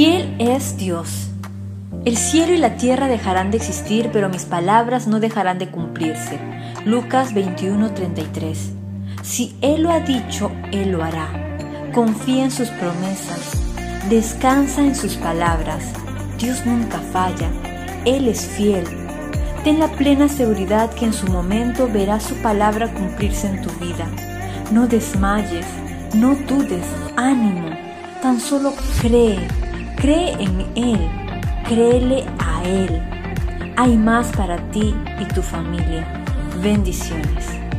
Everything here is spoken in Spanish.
Fiel es Dios. El cielo y la tierra dejarán de existir, pero mis palabras no dejarán de cumplirse. Lucas 21:33. Si Él lo ha dicho, Él lo hará. Confía en sus promesas. Descansa en sus palabras. Dios nunca falla. Él es fiel. Ten la plena seguridad que en su momento verás su palabra cumplirse en tu vida. No desmayes, no dudes, ánimo. Tan solo cree, cree en Él, créele a Él. Hay más para ti y tu familia. Bendiciones.